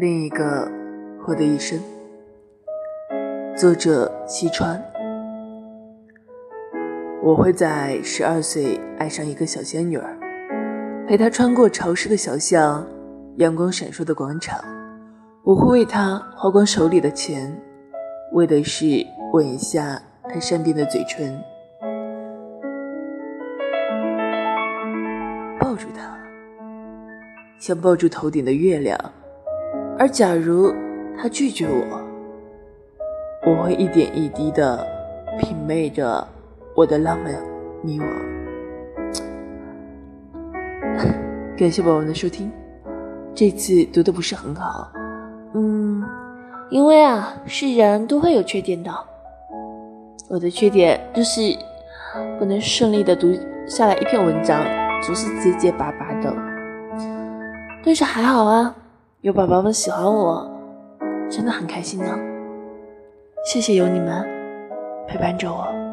另一个我的一生，作者西川。我会在十二岁爱上一个小仙女儿，陪她穿过潮湿的小巷，阳光闪烁的广场。我会为她花光手里的钱，为的是吻一下她善变的嘴唇，抱住她，像抱住头顶的月亮。而假如他拒绝我，我会一点一滴的品味着我的浪漫迷惘。感谢宝宝们的收听，这次读的不是很好，嗯，因为啊，是人都会有缺点的。我的缺点就是不能顺利的读下来一篇文章，总是结结巴巴的。但是还好啊。有宝宝们喜欢我，真的很开心呢。谢谢有你们陪伴着我。